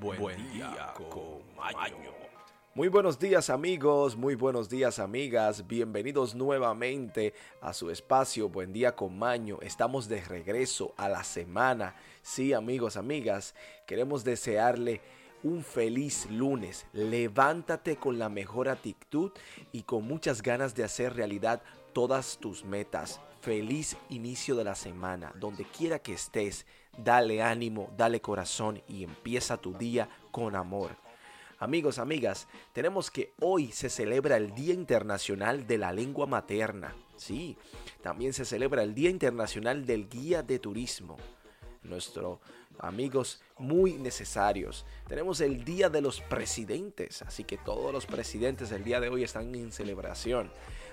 Buen, día, con Maño. Muy buenos días amigos, muy buenos días amigas, bienvenidos nuevamente a su espacio Buen día con Maño. Estamos de regreso a la semana. Sí amigos, amigas, queremos desearle un feliz lunes. Levántate con la mejor actitud y con muchas ganas de hacer realidad todas tus metas. Feliz inicio de la semana. Donde quiera que estés, dale ánimo, dale corazón y empieza tu día con amor. Amigos, amigas, tenemos que hoy se celebra el Día Internacional de la Lengua Materna. Sí, también se celebra el Día Internacional del Guía de Turismo. Nuestros amigos muy necesarios. Tenemos el Día de los Presidentes, así que todos los presidentes el día de hoy están en celebración.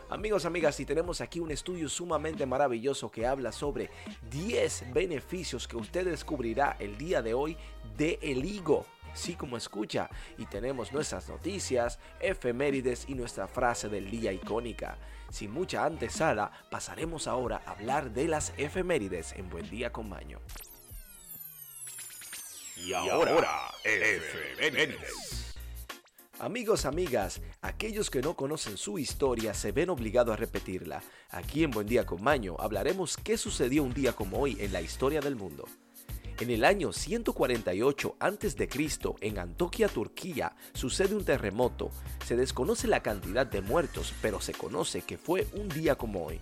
Amigos, amigas, y tenemos aquí un estudio sumamente maravilloso que habla sobre 10 beneficios que usted descubrirá el día de hoy de el higo sí como escucha, y tenemos nuestras noticias, efemérides y nuestra frase del día icónica. Sin mucha antesala, pasaremos ahora a hablar de las efemérides en Buen Día con Maño. Y ahora, efemérides. Amigos, amigas, aquellos que no conocen su historia se ven obligados a repetirla. Aquí en Buen Día con Maño hablaremos qué sucedió un día como hoy en la historia del mundo. En el año 148 a.C., en Antoquia, Turquía, sucede un terremoto. Se desconoce la cantidad de muertos, pero se conoce que fue un día como hoy.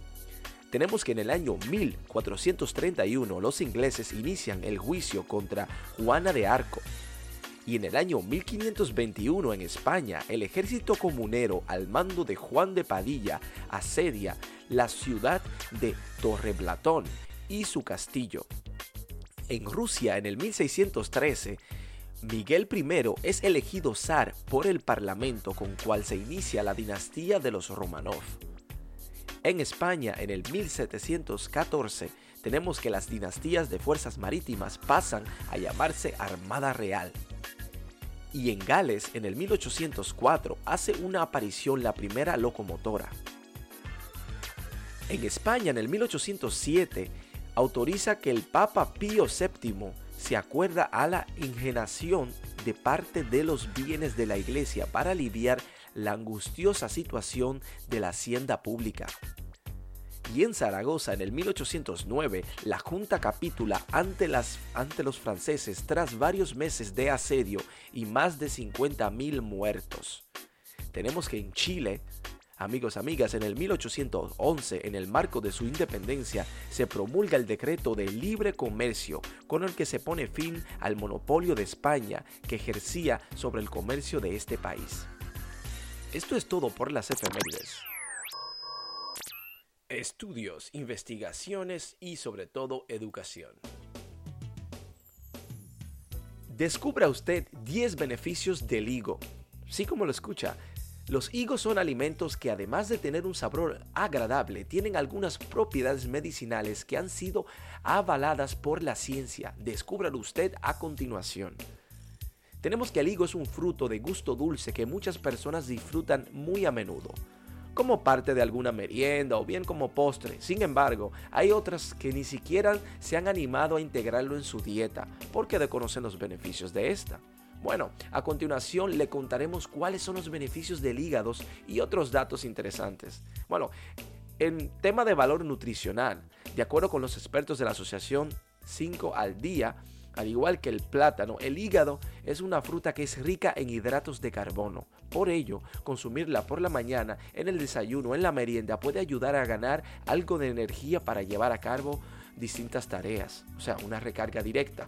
Tenemos que en el año 1431 los ingleses inician el juicio contra Juana de Arco. Y en el año 1521 en España, el ejército comunero al mando de Juan de Padilla asedia la ciudad de Torreblatón y su castillo. En Rusia, en el 1613, Miguel I es elegido zar por el parlamento con cual se inicia la dinastía de los Romanov. En España, en el 1714, tenemos que las dinastías de fuerzas marítimas pasan a llamarse Armada Real. Y en Gales, en el 1804, hace una aparición la primera locomotora. En España, en el 1807, autoriza que el Papa Pío VII se acuerda a la ingenación de parte de los bienes de la iglesia para aliviar la angustiosa situación de la hacienda pública. Y en Zaragoza, en el 1809, la Junta capitula ante, los franceses tras varios meses de asedio y más de 50.000 muertos. Tenemos que en Chile, Amigos, amigas, en el 1811, en el marco de su independencia, se promulga el decreto de libre comercio, con el que se pone fin al monopolio de España que ejercía sobre el comercio de este país. Esto es todo por las efemérides. Estudios, investigaciones y sobre todo educación. Descubra usted 10 beneficios del higo. Sí como lo escucha, los higos son alimentos que además de tener un sabor agradable, tienen algunas propiedades medicinales que han sido avaladas por la ciencia. Descúbralo usted a continuación. Tenemos que el higo es un fruto de gusto dulce que muchas personas disfrutan muy a menudo, como parte de alguna merienda o bien como postre. Sin embargo, hay otras que ni siquiera se han animado a integrarlo en su dieta porque desconocen los beneficios de esta. Bueno, a continuación le contaremos cuáles son los beneficios del hígado y otros datos interesantes. Bueno, en tema de valor nutricional, de acuerdo con los expertos de la Asociación 5 al día, al igual que el plátano, el hígado es una fruta que es rica en hidratos de carbono. Por ello, consumirla por la mañana, en el desayuno, en la merienda, puede ayudar a ganar algo de energía para llevar a cabo distintas tareas, o sea, una recarga directa.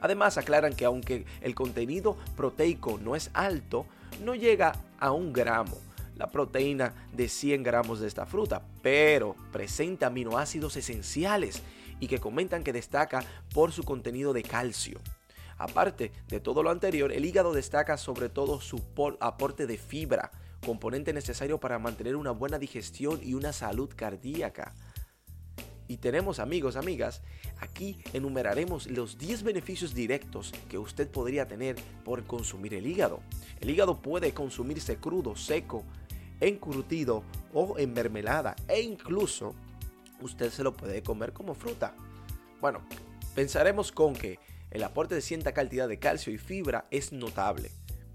Además aclaran que aunque el contenido proteico no es alto, no llega a un gramo la proteína de 100 gramos de esta fruta, pero presenta aminoácidos esenciales y que comentan que destaca por su contenido de calcio. Aparte de todo lo anterior, el hígado destaca sobre todo su aporte de fibra, componente necesario para mantener una buena digestión y una salud cardíaca. Y tenemos amigos, amigas, aquí enumeraremos los 10 beneficios directos que usted podría tener por consumir el hígado. El hígado puede consumirse crudo, seco, encurtido o en mermelada e incluso usted se lo puede comer como fruta. Bueno, pensaremos con que El aporte de cierta cantidad de calcio y fibra es notable.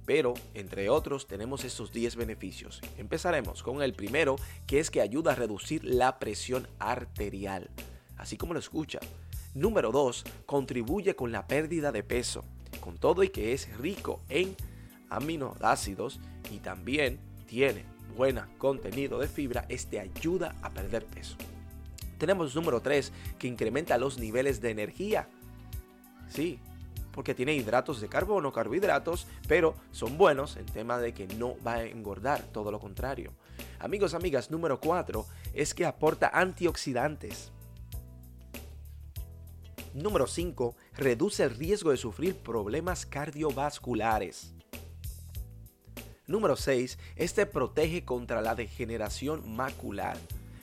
Pero, entre otros, tenemos estos 10 beneficios. Empezaremos con el primero, que es que ayuda a reducir la presión arterial, así como lo escucha. Número 2, contribuye con la pérdida de peso, con todo y que es rico en aminoácidos y también tiene buen contenido de fibra, este ayuda a perder peso. Tenemos número 3, que incrementa los niveles de energía. Sí, porque tiene hidratos de carbono, carbohidratos, pero son buenos en tema de que no va a engordar, todo lo contrario. Amigos, amigas, número 4 es que aporta antioxidantes. Número 5. Reduce el riesgo de sufrir problemas cardiovasculares. Número 6. Este protege contra la degeneración macular.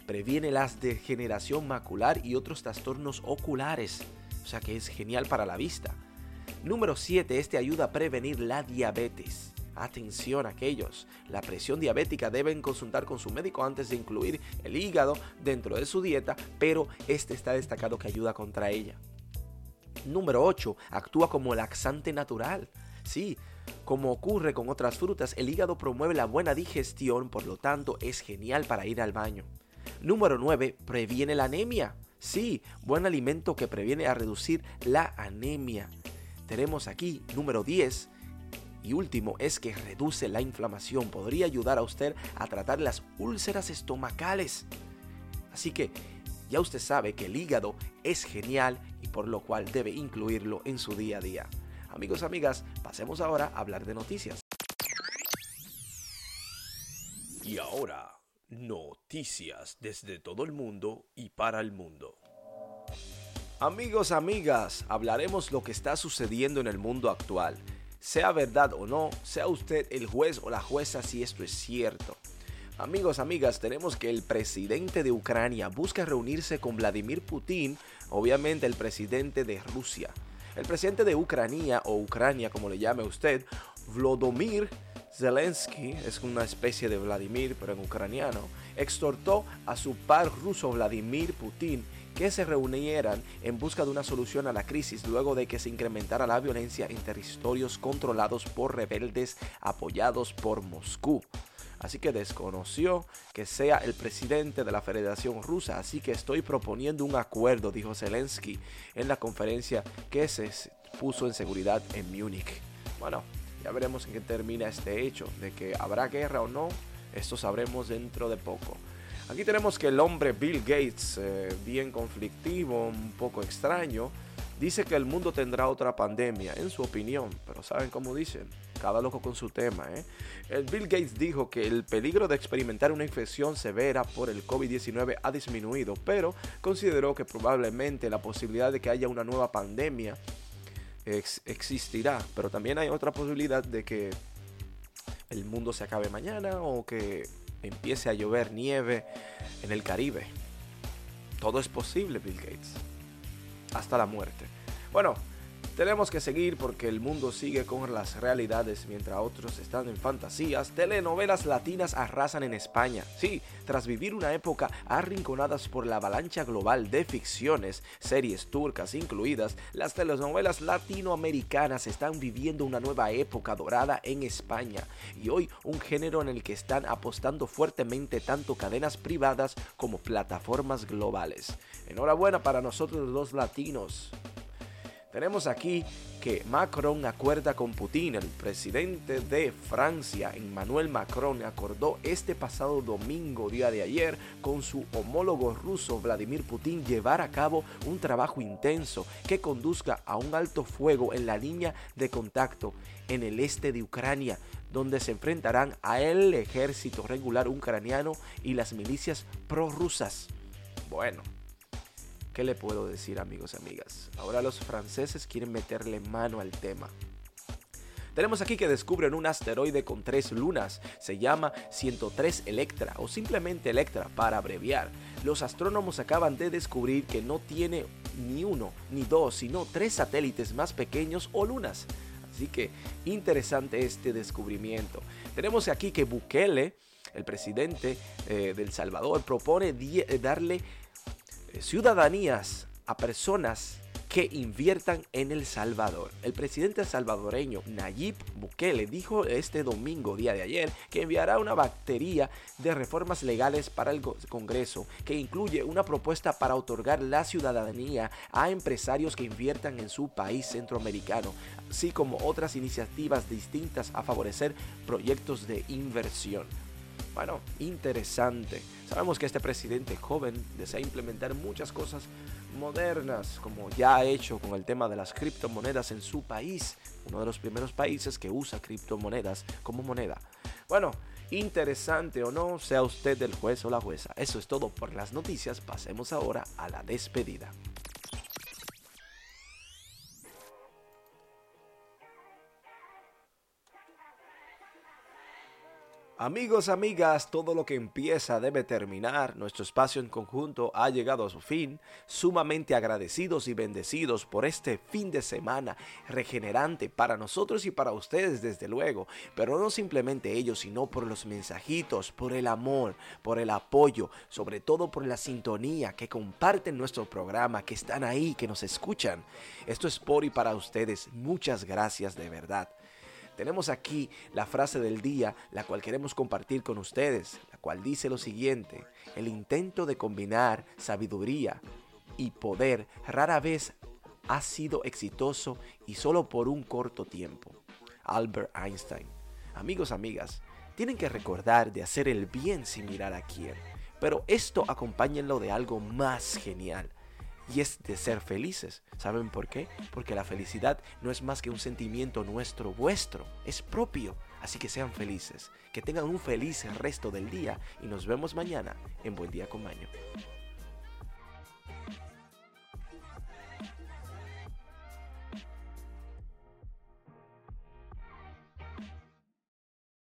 Previene la degeneración macular y otros trastornos oculares. O sea que es genial para la vista. Número 7. Este ayuda a prevenir la diabetes. Atención a aquellos. La presión diabética deben consultar con su médico antes de incluir el hígado dentro de su dieta, pero este está destacado que ayuda contra ella. Número 8. Actúa como laxante natural. Sí, como ocurre con otras frutas, el hígado promueve la buena digestión, por lo tanto es genial para ir al baño. Número 9. Previene la anemia. Sí, buen alimento que previene a reducir la anemia. Tenemos aquí número 10. Y último es que reduce la inflamación. Podría ayudar a usted a tratar las úlceras estomacales. Así que ya usted sabe que el hígado es genial y por lo cual debe incluirlo en su día a día. Amigos, amigas, pasemos ahora a hablar de noticias. Y ahora, noticias desde todo el mundo y para el mundo. Amigos, amigas, hablaremos lo que está sucediendo en el mundo actual. Sea verdad o no, sea usted el juez o la jueza si esto es cierto. Amigos, amigas, tenemos que el presidente de Ucrania busca reunirse con Vladimir Putin, obviamente el presidente de Rusia. El presidente de Ucrania, o Ucrania como le llame usted, Vladimir Zelensky, es una especie de Vladimir pero en ucraniano, exhortó a su par ruso Vladimir Putin que se reunieran en busca de una solución a la crisis luego de que se incrementara la violencia en territorios controlados por rebeldes apoyados por Moscú. Así que desconoció que sea el presidente de la Federación Rusa, así que estoy proponiendo un acuerdo, dijo Zelensky en la conferencia que se puso en seguridad en Múnich. Bueno, ya veremos en qué termina este hecho, de que habrá guerra o no, esto sabremos dentro de poco. Aquí tenemos que el hombre Bill Gates, eh, bien conflictivo, un poco extraño, dice que el mundo tendrá otra pandemia, en su opinión, pero ¿saben cómo dicen? Cada loco con su tema. ¿eh? El Bill Gates dijo que el peligro de experimentar una infección severa por el COVID-19 ha disminuido, pero consideró que probablemente la posibilidad de que haya una nueva pandemia existirá, pero también hay otra posibilidad de que el mundo se acabe mañana o que empiece a llover nieve en el Caribe. Todo es posible, Bill Gates. Hasta la muerte. Bueno, tenemos que seguir porque el mundo sigue con las realidades mientras otros están en fantasías. Telenovelas latinas arrasan en España. Sí, tras vivir una época arrinconadas por la avalancha global de ficciones, series turcas incluidas, las telenovelas latinoamericanas están viviendo una nueva época dorada en España y hoy un género en el que están apostando fuertemente tanto cadenas privadas como plataformas globales. Enhorabuena para nosotros los latinos. Tenemos aquí que Macron acuerda con Putin. El presidente de Francia, Emmanuel Macron, acordó este pasado domingo, día de ayer, con su homólogo ruso Vladimir Putin llevar a cabo un trabajo intenso que conduzca a un alto fuego en la línea de contacto en el este de Ucrania, donde se enfrentarán a el ejército regular ucraniano y las milicias prorrusas. Bueno, ¿Qué le puedo decir amigos y amigas? Ahora los franceses quieren meterle mano al tema. Tenemos aquí que descubren un asteroide con tres lunas. Se llama 103 Electra o simplemente Electra para abreviar. Los astrónomos acaban de descubrir que no tiene ni uno ni dos, sino tres satélites más pequeños o lunas. Así que interesante este descubrimiento. Tenemos aquí que Bukele, el presidente eh, del Salvador, propone darle ciudadanías a personas que inviertan en El Salvador. El presidente salvadoreño Nayib Bukele dijo este domingo, día de ayer, que enviará una batería de reformas legales para el Congreso, que incluye una propuesta para otorgar la ciudadanía a empresarios que inviertan en su país centroamericano, así como otras iniciativas distintas a favorecer proyectos de inversión. Bueno, interesante. Sabemos que este presidente joven desea implementar muchas cosas modernas, como ya ha hecho con el tema de las criptomonedas en su país, uno de los primeros países que usa criptomonedas como moneda. Bueno, interesante o no, sea usted el juez o la jueza. Eso es todo por las noticias. Pasemos ahora a la despedida. Amigos, amigas, todo lo que empieza debe terminar. Nuestro espacio en conjunto ha llegado a su fin. Sumamente agradecidos y bendecidos por este fin de semana regenerante para nosotros y para ustedes, desde luego. Pero no simplemente ellos, sino por los mensajitos, por el amor, por el apoyo, sobre todo por la sintonía que comparten nuestro programa, que están ahí, que nos escuchan. Esto es por y para ustedes. Muchas gracias de verdad. Tenemos aquí la frase del día, la cual queremos compartir con ustedes, la cual dice lo siguiente, el intento de combinar sabiduría y poder rara vez ha sido exitoso y solo por un corto tiempo. Albert Einstein. Amigos, amigas, tienen que recordar de hacer el bien sin mirar a quién, pero esto acompáñenlo de algo más genial y es de ser felices. ¿Saben por qué? Porque la felicidad no es más que un sentimiento nuestro, vuestro, es propio. Así que sean felices, que tengan un feliz resto del día y nos vemos mañana en Buen Día con.